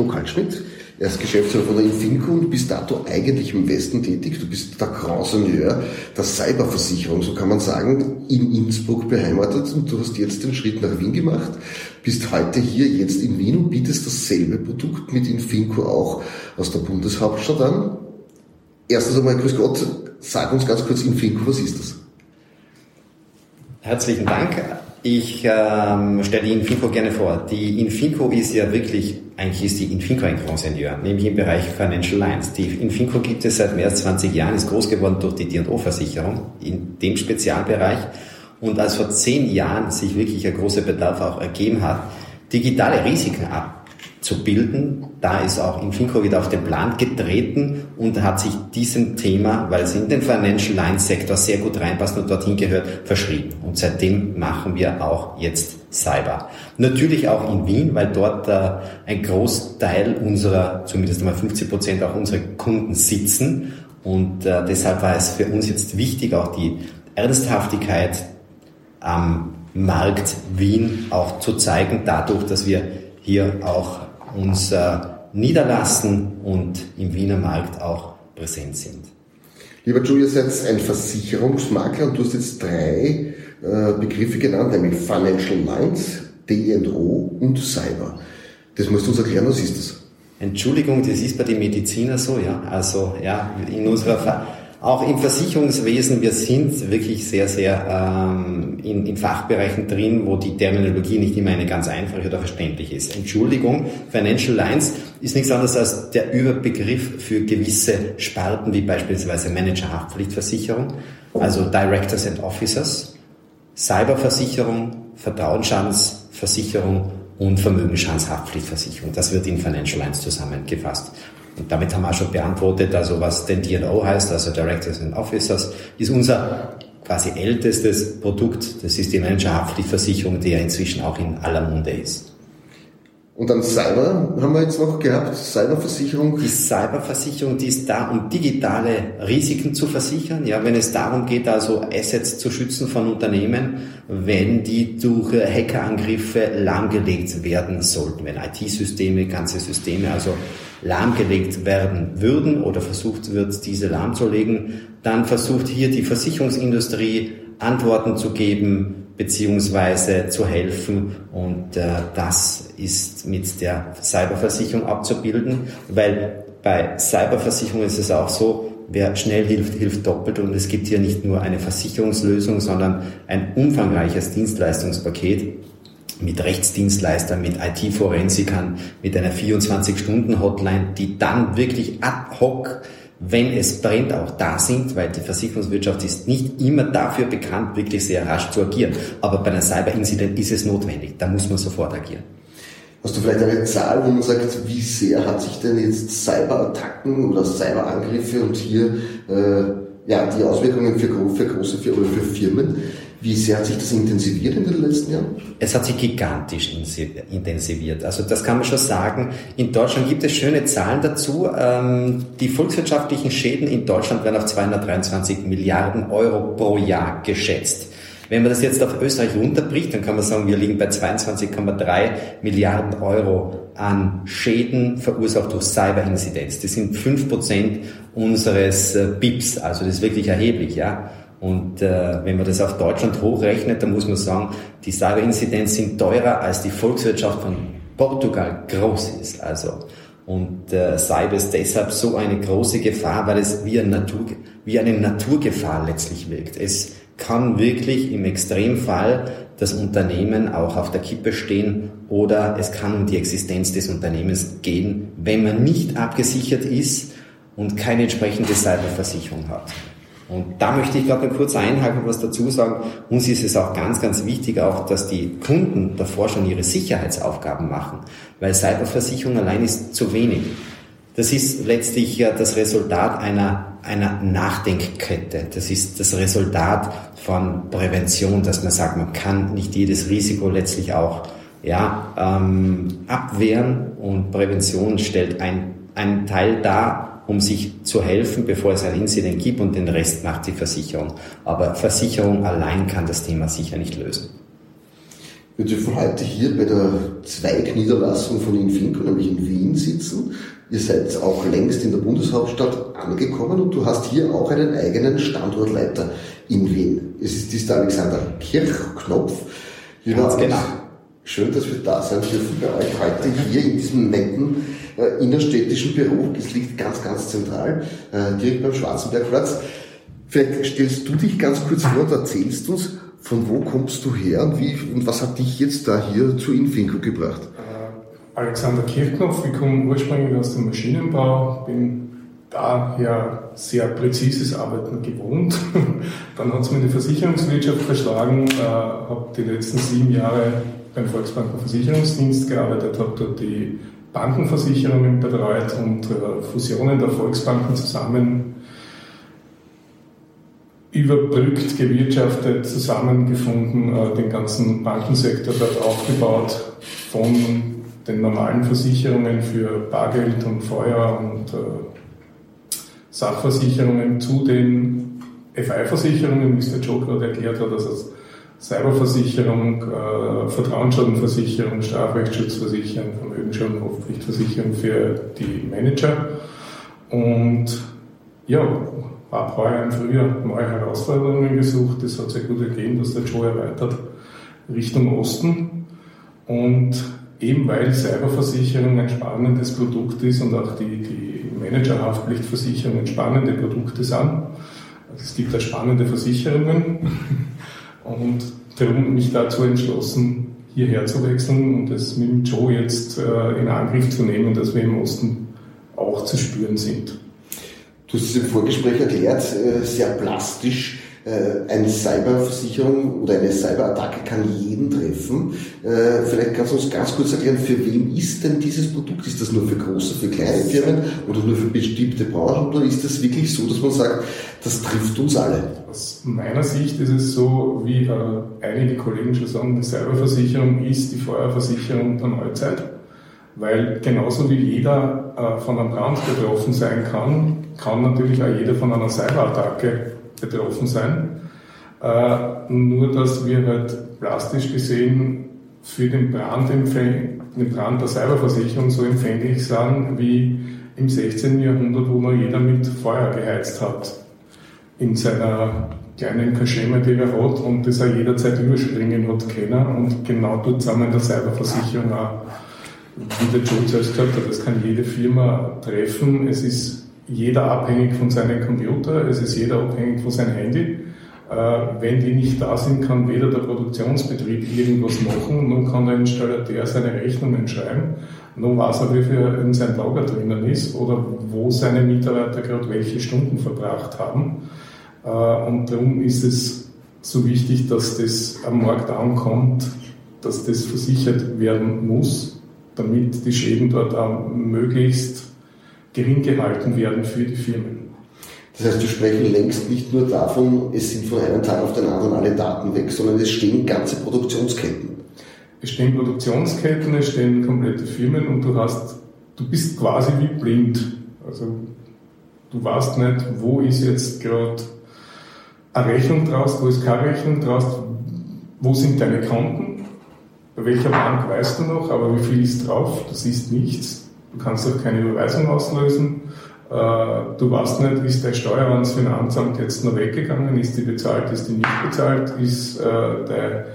Joe Kaltschmidt. Er ist Geschäftsführer von der Infinco und bis dato eigentlich im Westen tätig. Du bist der Grand Seigneur der Cyberversicherung, so kann man sagen, in Innsbruck beheimatet und du hast jetzt den Schritt nach Wien gemacht, bist heute hier jetzt in Wien und bietest dasselbe Produkt mit Infinco auch aus der Bundeshauptstadt an. Erstens einmal, grüß Gott, sag uns ganz kurz Infinco, was ist das? Herzlichen Dank. Ich ähm, stelle die Infinco gerne vor. Die Infinco ist ja wirklich, eigentlich ist die Infinco ein Ingenieur, nämlich im Bereich Financial Lines. Die Infinco gibt es seit mehr als 20 Jahren, ist groß geworden durch die D&O-Versicherung in dem Spezialbereich. Und als vor zehn Jahren sich wirklich ein großer Bedarf auch ergeben hat, digitale Risiken ab zu bilden. Da ist auch Infinco wieder auf den Plan getreten und hat sich diesem Thema, weil es in den Financial Lines Sektor sehr gut reinpasst und dorthin gehört, verschrieben. Und seitdem machen wir auch jetzt Cyber. Natürlich auch in Wien, weil dort äh, ein Großteil unserer, zumindest einmal 50 Prozent auch unserer Kunden sitzen. Und äh, deshalb war es für uns jetzt wichtig, auch die Ernsthaftigkeit am Markt Wien auch zu zeigen, dadurch, dass wir hier auch uns äh, niederlassen und im Wiener Markt auch präsent sind. Lieber Julia, seid ein Versicherungsmakler und du hast jetzt drei äh, Begriffe genannt, nämlich Financial Lines, D&O und Cyber. Das musst du uns erklären, was ist das? Entschuldigung, das ist bei den Medizinern so, ja. Also, ja, in unserer auch im Versicherungswesen, wir sind wirklich sehr, sehr ähm, in, in Fachbereichen drin, wo die Terminologie nicht immer eine ganz einfache oder verständlich ist. Entschuldigung, Financial Lines ist nichts anderes als der Überbegriff für gewisse Sparten, wie beispielsweise Manager-Haftpflichtversicherung, also Directors and Officers, Cyberversicherung, Vertrauensschadensversicherung und Vermögensschadenshaftpflichtversicherung. Das wird in Financial Lines zusammengefasst. Und damit haben wir schon beantwortet, also was denn DNO heißt, also Directors and Officers, ist unser quasi ältestes Produkt. Das ist die Managerhaftpflichtversicherung, die ja inzwischen auch in aller Munde ist. Und dann Cyber haben wir jetzt noch gehabt, Cyberversicherung. Die Cyberversicherung, die ist da, um digitale Risiken zu versichern. Ja, wenn es darum geht, also Assets zu schützen von Unternehmen, wenn die durch Hackerangriffe lahmgelegt werden sollten, wenn IT-Systeme, ganze Systeme also lahmgelegt werden würden oder versucht wird, diese lahmzulegen, dann versucht hier die Versicherungsindustrie Antworten zu geben, beziehungsweise zu helfen. Und äh, das ist mit der Cyberversicherung abzubilden, weil bei Cyberversicherung ist es auch so, wer schnell hilft, hilft doppelt. Und es gibt hier nicht nur eine Versicherungslösung, sondern ein umfangreiches Dienstleistungspaket mit Rechtsdienstleistern, mit IT-Forensikern, mit einer 24-Stunden-Hotline, die dann wirklich ad hoc wenn es brennt, auch da sind, weil die Versicherungswirtschaft ist nicht immer dafür bekannt, wirklich sehr rasch zu agieren. Aber bei einer Cyber-Incident ist es notwendig. Da muss man sofort agieren. Hast du vielleicht eine Zahl, wo man sagt, wie sehr hat sich denn jetzt Cyber-Attacken oder Cyber-Angriffe und hier äh, ja, die Auswirkungen für, für große für, für Firmen wie sehr hat sich das intensiviert in den letzten Jahren? Es hat sich gigantisch intensiviert. Also das kann man schon sagen. In Deutschland gibt es schöne Zahlen dazu. Ähm, die volkswirtschaftlichen Schäden in Deutschland werden auf 223 Milliarden Euro pro Jahr geschätzt. Wenn man das jetzt auf Österreich runterbricht, dann kann man sagen, wir liegen bei 22,3 Milliarden Euro an Schäden verursacht durch Cyberinzidenz. Das sind 5% unseres äh, BIPs, also das ist wirklich erheblich, ja. Und äh, wenn man das auf Deutschland hochrechnet, dann muss man sagen, die Cyberinzidenz sind teurer als die Volkswirtschaft von Portugal groß ist. Also und äh, Cyber ist deshalb so eine große Gefahr, weil es wie, eine Natur, wie eine Naturgefahr letztlich wirkt. Es kann wirklich im Extremfall das Unternehmen auch auf der Kippe stehen oder es kann um die Existenz des Unternehmens gehen, wenn man nicht abgesichert ist und keine entsprechende Cyberversicherung hat. Und da möchte ich gerade kurz einhaken und was dazu sagen. Uns ist es auch ganz, ganz wichtig auch, dass die Kunden davor schon ihre Sicherheitsaufgaben machen, weil Cyberversicherung allein ist zu wenig. Das ist letztlich ja das Resultat einer, einer Nachdenkkette. Das ist das Resultat von Prävention, dass man sagt, man kann nicht jedes Risiko letztlich auch ja, ähm, abwehren und Prävention stellt ein, einen Teil dar, um sich zu helfen, bevor es ein Incident gibt und den Rest macht die Versicherung. Aber Versicherung allein kann das Thema sicher nicht lösen. Wir dürfen heute hier bei der Zweigniederlassung von Infinco, nämlich in Wien, sitzen. Ihr seid auch längst in der Bundeshauptstadt angekommen und du hast hier auch einen eigenen Standortleiter in Wien. Es ist dieser Alexander Kirchknopf. Ganz genau. Schön, dass wir da sein dürfen bei euch heute hier in diesem netten äh, innerstädtischen Büro. Es liegt ganz, ganz zentral, äh, direkt beim Schwarzenbergplatz. Vielleicht stellst du dich ganz kurz vor und erzählst uns, von wo kommst du her und, wie, und was hat dich jetzt da hier zu Infinco gebracht? Äh, Alexander Kirchknopf, ich komme ursprünglich aus dem Maschinenbau, bin daher sehr präzises Arbeiten gewohnt. Dann hat es mir die Versicherungswirtschaft verschlagen, äh, habe die letzten sieben Jahre beim Volksbankenversicherungsdienst gearbeitet, habe dort die Bankenversicherungen betreut und äh, Fusionen der Volksbanken zusammen überbrückt, gewirtschaftet, zusammengefunden, äh, den ganzen Bankensektor dort aufgebaut, von den normalen Versicherungen für Bargeld und Feuer und äh, Sachversicherungen zu den FI-Versicherungen, wie es der Joe gerade erklärt hat, also Cyberversicherung, äh, Vertrauensschadenversicherung, Strafrechtsschutzversicherung, Vermögensschaden, Haftpflichtversicherung für die Manager. Und ja, habe heuer im Frühjahr neue Herausforderungen gesucht. Das hat sich gut ergeben, dass der Joe erweitert Richtung Osten. Und eben weil Cyberversicherung ein spannendes Produkt ist und auch die, die Managerhaftpflichtversicherungen spannende Produkte sind. Also es gibt da spannende Versicherungen und darum mich dazu entschlossen, hierher zu wechseln und es mit dem Joe jetzt äh, in Angriff zu nehmen, dass wir im Osten auch zu spüren sind. Du hast es im Vorgespräch erklärt, äh, sehr plastisch. Äh, eine Cyberversicherung oder eine Cyberattacke kann jeden treffen. Äh, vielleicht kannst du uns ganz kurz erklären, für wen ist denn dieses Produkt? Ist das nur für große, für kleine Firmen oder nur für bestimmte Branchen oder ist das wirklich so, dass man sagt, das trifft uns alle? Aus meiner Sicht ist es so, wie einige Kollegen schon sagen, die Cyberversicherung ist die Feuerversicherung der Neuzeit. Weil genauso wie jeder äh, von einem Brand betroffen sein kann, kann natürlich auch jeder von einer Cyberattacke betroffen sein. Äh, nur, dass wir halt plastisch gesehen für den Brand, den Brand der Cyberversicherung so empfänglich sind wie im 16. Jahrhundert, wo man jeder mit Feuer geheizt hat in seiner kleinen Kaschemme, die er hat und das er jederzeit überspringen hat können. Und genau dort sind wir in der Cyberversicherung auch wie der Joe zuerst gesagt hat, das kann jede Firma treffen. Es ist jeder abhängig von seinem Computer, es ist jeder abhängig von seinem Handy. Äh, wenn die nicht da sind, kann weder der Produktionsbetrieb irgendwas machen, noch kann der Installateur seine Rechnungen schreiben, noch weiß er, wie viel in seinem Lager drinnen ist oder wo seine Mitarbeiter gerade welche Stunden verbracht haben. Äh, und darum ist es so wichtig, dass das am Markt ankommt, dass das versichert werden muss damit die Schäden dort auch möglichst gering gehalten werden für die Firmen. Das heißt, wir sprechen längst nicht nur davon, es sind von einem Tag auf den anderen alle Daten weg, sondern es stehen ganze Produktionsketten. Es stehen Produktionsketten, es stehen komplette Firmen und du hast, du bist quasi wie blind. Also du weißt nicht, wo ist jetzt gerade eine Rechnung draus, wo ist keine Rechnung draus, wo sind deine Konten, bei welcher Bank weißt du noch, aber wie viel ist drauf? Du siehst nichts. Du kannst auch keine Überweisung auslösen. Äh, du weißt nicht, ist der Steuer ans Finanzamt jetzt noch weggegangen? Ist die bezahlt? Ist die nicht bezahlt? Ist äh, der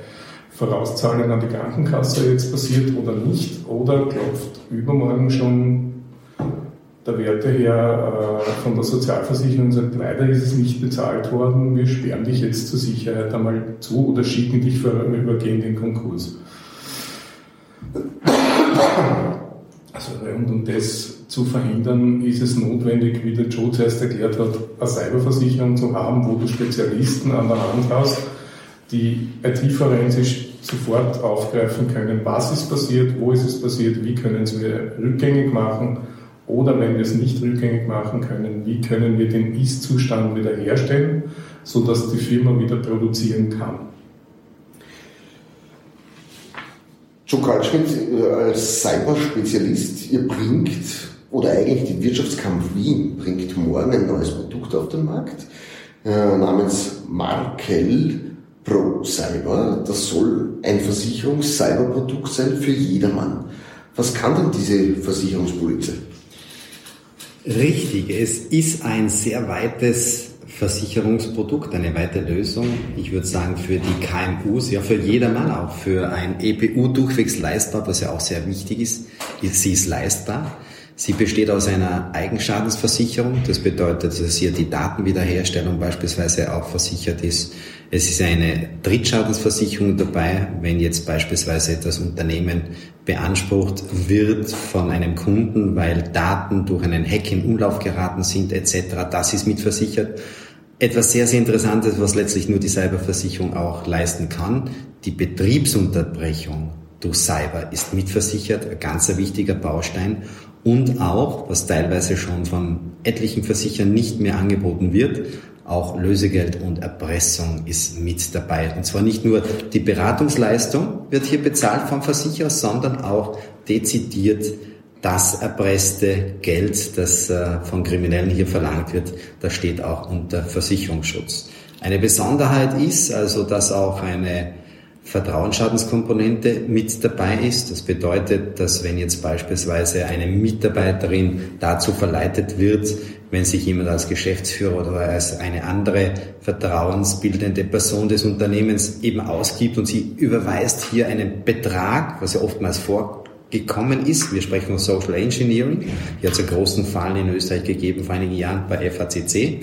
Vorauszahlen an die Krankenkasse jetzt passiert oder nicht? Oder klopft übermorgen schon der Werteherr äh, von der Sozialversicherung und sagt, leider ist es nicht bezahlt worden, wir sperren dich jetzt zur Sicherheit einmal zu oder schicken dich vorübergehend in Konkurs. Und um das zu verhindern, ist es notwendig, wie der Joe zuerst erklärt hat, eine Cyberversicherung zu haben, wo du Spezialisten an der Hand hast, die IT-forensisch sofort aufgreifen können, was ist passiert, wo ist es passiert, wie können wir rückgängig machen oder wenn wir es nicht rückgängig machen können, wie können wir den Ist-Zustand wiederherstellen, sodass die Firma wieder produzieren kann. Kaltschmidt äh, als Cyberspezialist, ihr bringt, oder eigentlich die Wirtschaftskampf Wien bringt morgen ein neues Produkt auf den Markt äh, namens Markel Pro Cyber, das soll ein Versicherungs-Cyberprodukt sein für jedermann. Was kann denn diese Versicherungspolize? Richtig, es ist ein sehr weites Versicherungsprodukt, eine weite Lösung. Ich würde sagen für die KMUs, ja für jedermann auch, für ein EPU durchwegs leistbar, was ja auch sehr wichtig ist. Sie ist leistbar. Sie besteht aus einer Eigenschadensversicherung. Das bedeutet, dass hier die Datenwiederherstellung beispielsweise auch versichert ist. Es ist eine Drittschadensversicherung dabei, wenn jetzt beispielsweise das Unternehmen beansprucht wird von einem Kunden, weil Daten durch einen Hack in Umlauf geraten sind etc. Das ist mitversichert. Etwas sehr, sehr Interessantes, was letztlich nur die Cyberversicherung auch leisten kann. Die Betriebsunterbrechung durch Cyber ist mitversichert, ein ganz wichtiger Baustein und auch, was teilweise schon von etlichen Versichern nicht mehr angeboten wird, auch Lösegeld und Erpressung ist mit dabei. Und zwar nicht nur die Beratungsleistung wird hier bezahlt vom Versicherer, sondern auch dezidiert das erpresste Geld, das äh, von Kriminellen hier verlangt wird, das steht auch unter Versicherungsschutz. Eine Besonderheit ist also, dass auch eine Vertrauensschadenskomponente mit dabei ist. Das bedeutet, dass wenn jetzt beispielsweise eine Mitarbeiterin dazu verleitet wird, wenn sich jemand als Geschäftsführer oder als eine andere vertrauensbildende Person des Unternehmens eben ausgibt und sie überweist hier einen Betrag, was ja oftmals vorgekommen ist. Wir sprechen von Social Engineering. Hier hat es einen großen Fall in Österreich gegeben vor einigen Jahren bei FACC.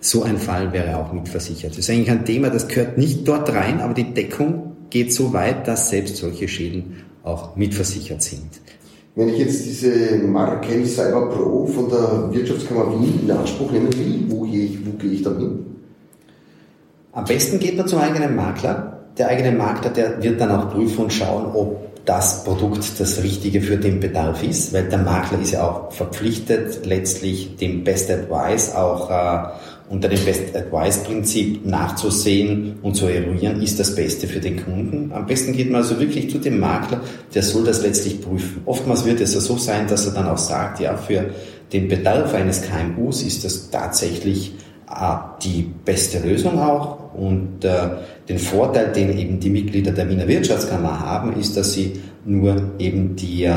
So ein Fall wäre auch mitversichert. Das ist eigentlich ein Thema, das gehört nicht dort rein, aber die Deckung geht so weit, dass selbst solche Schäden auch mitversichert sind. Wenn ich jetzt diese Marken Cyber Pro von der Wirtschaftskammer Wien in Anspruch nehmen will, wo gehe ich, wo gehe ich dann hin? Am besten geht man zum eigenen Makler. Der eigene Makler, der wird dann auch prüfen und schauen, ob das Produkt das Richtige für den Bedarf ist, weil der Makler ist ja auch verpflichtet, letztlich dem Best Advice auch äh, unter dem Best Advice Prinzip nachzusehen und zu eruieren, ist das Beste für den Kunden. Am besten geht man also wirklich zu dem Makler, der soll das letztlich prüfen. Oftmals wird es ja so sein, dass er dann auch sagt, ja, für den Bedarf eines KMUs ist das tatsächlich die beste Lösung auch. Und äh, den Vorteil, den eben die Mitglieder der Wiener Wirtschaftskammer haben, ist, dass sie nur eben die, äh,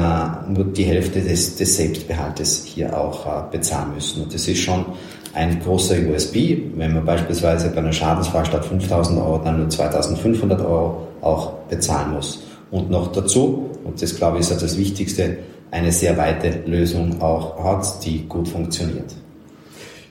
nur die Hälfte des, des Selbstbehaltes hier auch äh, bezahlen müssen. Und das ist schon ein großer USB, wenn man beispielsweise bei einer Schadensfrage statt 5000 Euro dann nur 2500 Euro auch bezahlen muss. Und noch dazu, und das glaube ich ist das Wichtigste, eine sehr weite Lösung auch hat, die gut funktioniert.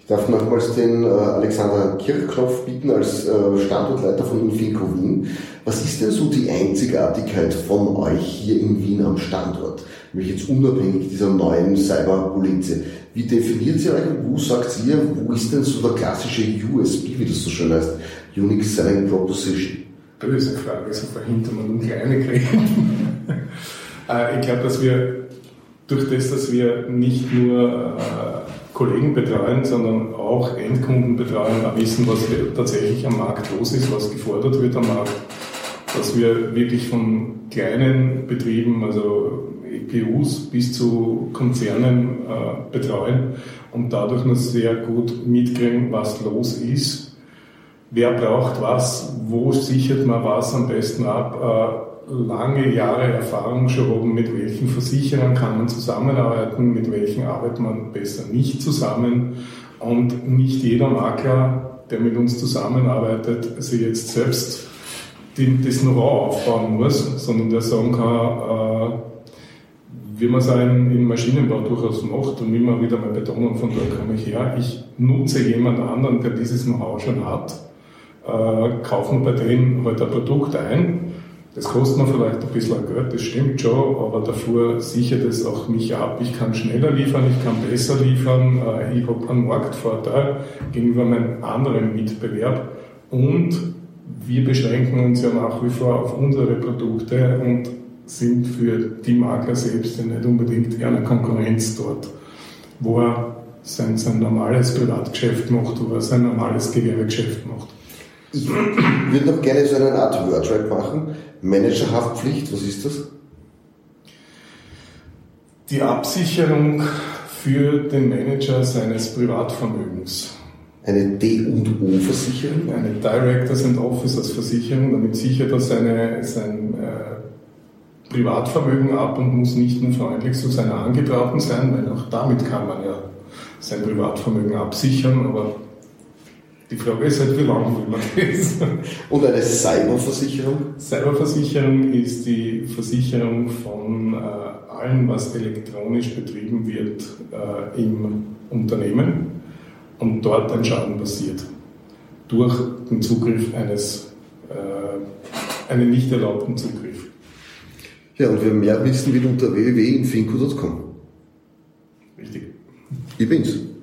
Ich darf nochmals den äh, Alexander Kirchknopf bieten als äh, Standortleiter von Infinco Wien. Was ist denn so die Einzigartigkeit von euch hier in Wien am Standort? Nämlich jetzt unabhängig dieser neuen Cyberpolize. Wie definiert sie euch und wo sagt ihr, wo ist denn so der klassische USB, wie das so schön heißt? Unique Selling Proposition. Böse Frage, so verhindert man um kleine kriegen. Äh, ich glaube, dass wir durch das, dass wir nicht nur äh, Kollegen betreuen, sondern auch Endkunden betreuen, wissen, was tatsächlich am Markt los ist, was gefordert wird am Markt, dass wir wirklich von kleinen Betrieben, also EPUs bis zu Konzernen äh, betreuen und dadurch noch sehr gut mitkriegen, was los ist, wer braucht was, wo sichert man was am besten ab. Lange Jahre Erfahrung schon haben, mit welchen Versicherern kann man zusammenarbeiten, mit welchen arbeitet man besser nicht zusammen. Und nicht jeder Makler, der mit uns zusammenarbeitet, sich jetzt selbst das Know-how aufbauen muss, sondern der sagen kann, äh, wie man es im Maschinenbau durchaus macht und immer wieder mal betonen, von da komme ich her, ich nutze jemand anderen, der dieses Know-how schon hat, äh, kaufen bei dem halt ein Produkt ein. Das kostet mir vielleicht ein bisschen Geld, das stimmt schon, aber dafür sichert es auch mich ab. Ich kann schneller liefern, ich kann besser liefern, äh, ich habe einen Marktvorteil gegenüber meinem anderen Mitbewerb und wir beschränken uns ja nach wie vor auf unsere Produkte und sind für die Makler selbst ja nicht unbedingt eine Konkurrenz dort, wo er sein, sein normales Privatgeschäft macht, wo er sein normales Gewerbegeschäft macht. Ich würde noch gerne so eine Art Wordrap machen. Managerhaftpflicht, was ist das? Die Absicherung für den Manager seines Privatvermögens. Eine D&O-Versicherung? Eine Directors and Officers Versicherung, damit sichert er seine, sein äh, Privatvermögen ab und muss nicht nur freundlich zu seiner Angetrauten sein, weil auch damit kann man ja sein Privatvermögen absichern, aber die Frage ist halt, wie lange will man das? Und eine Cyberversicherung? Cyberversicherung ist die Versicherung von äh, allem, was elektronisch betrieben wird äh, im Unternehmen und dort ein Schaden passiert. Durch den Zugriff eines, äh, einen nicht erlaubten Zugriff. Ja, und wer mehr wissen will unter www.infinco.com. Richtig. Ich bin's.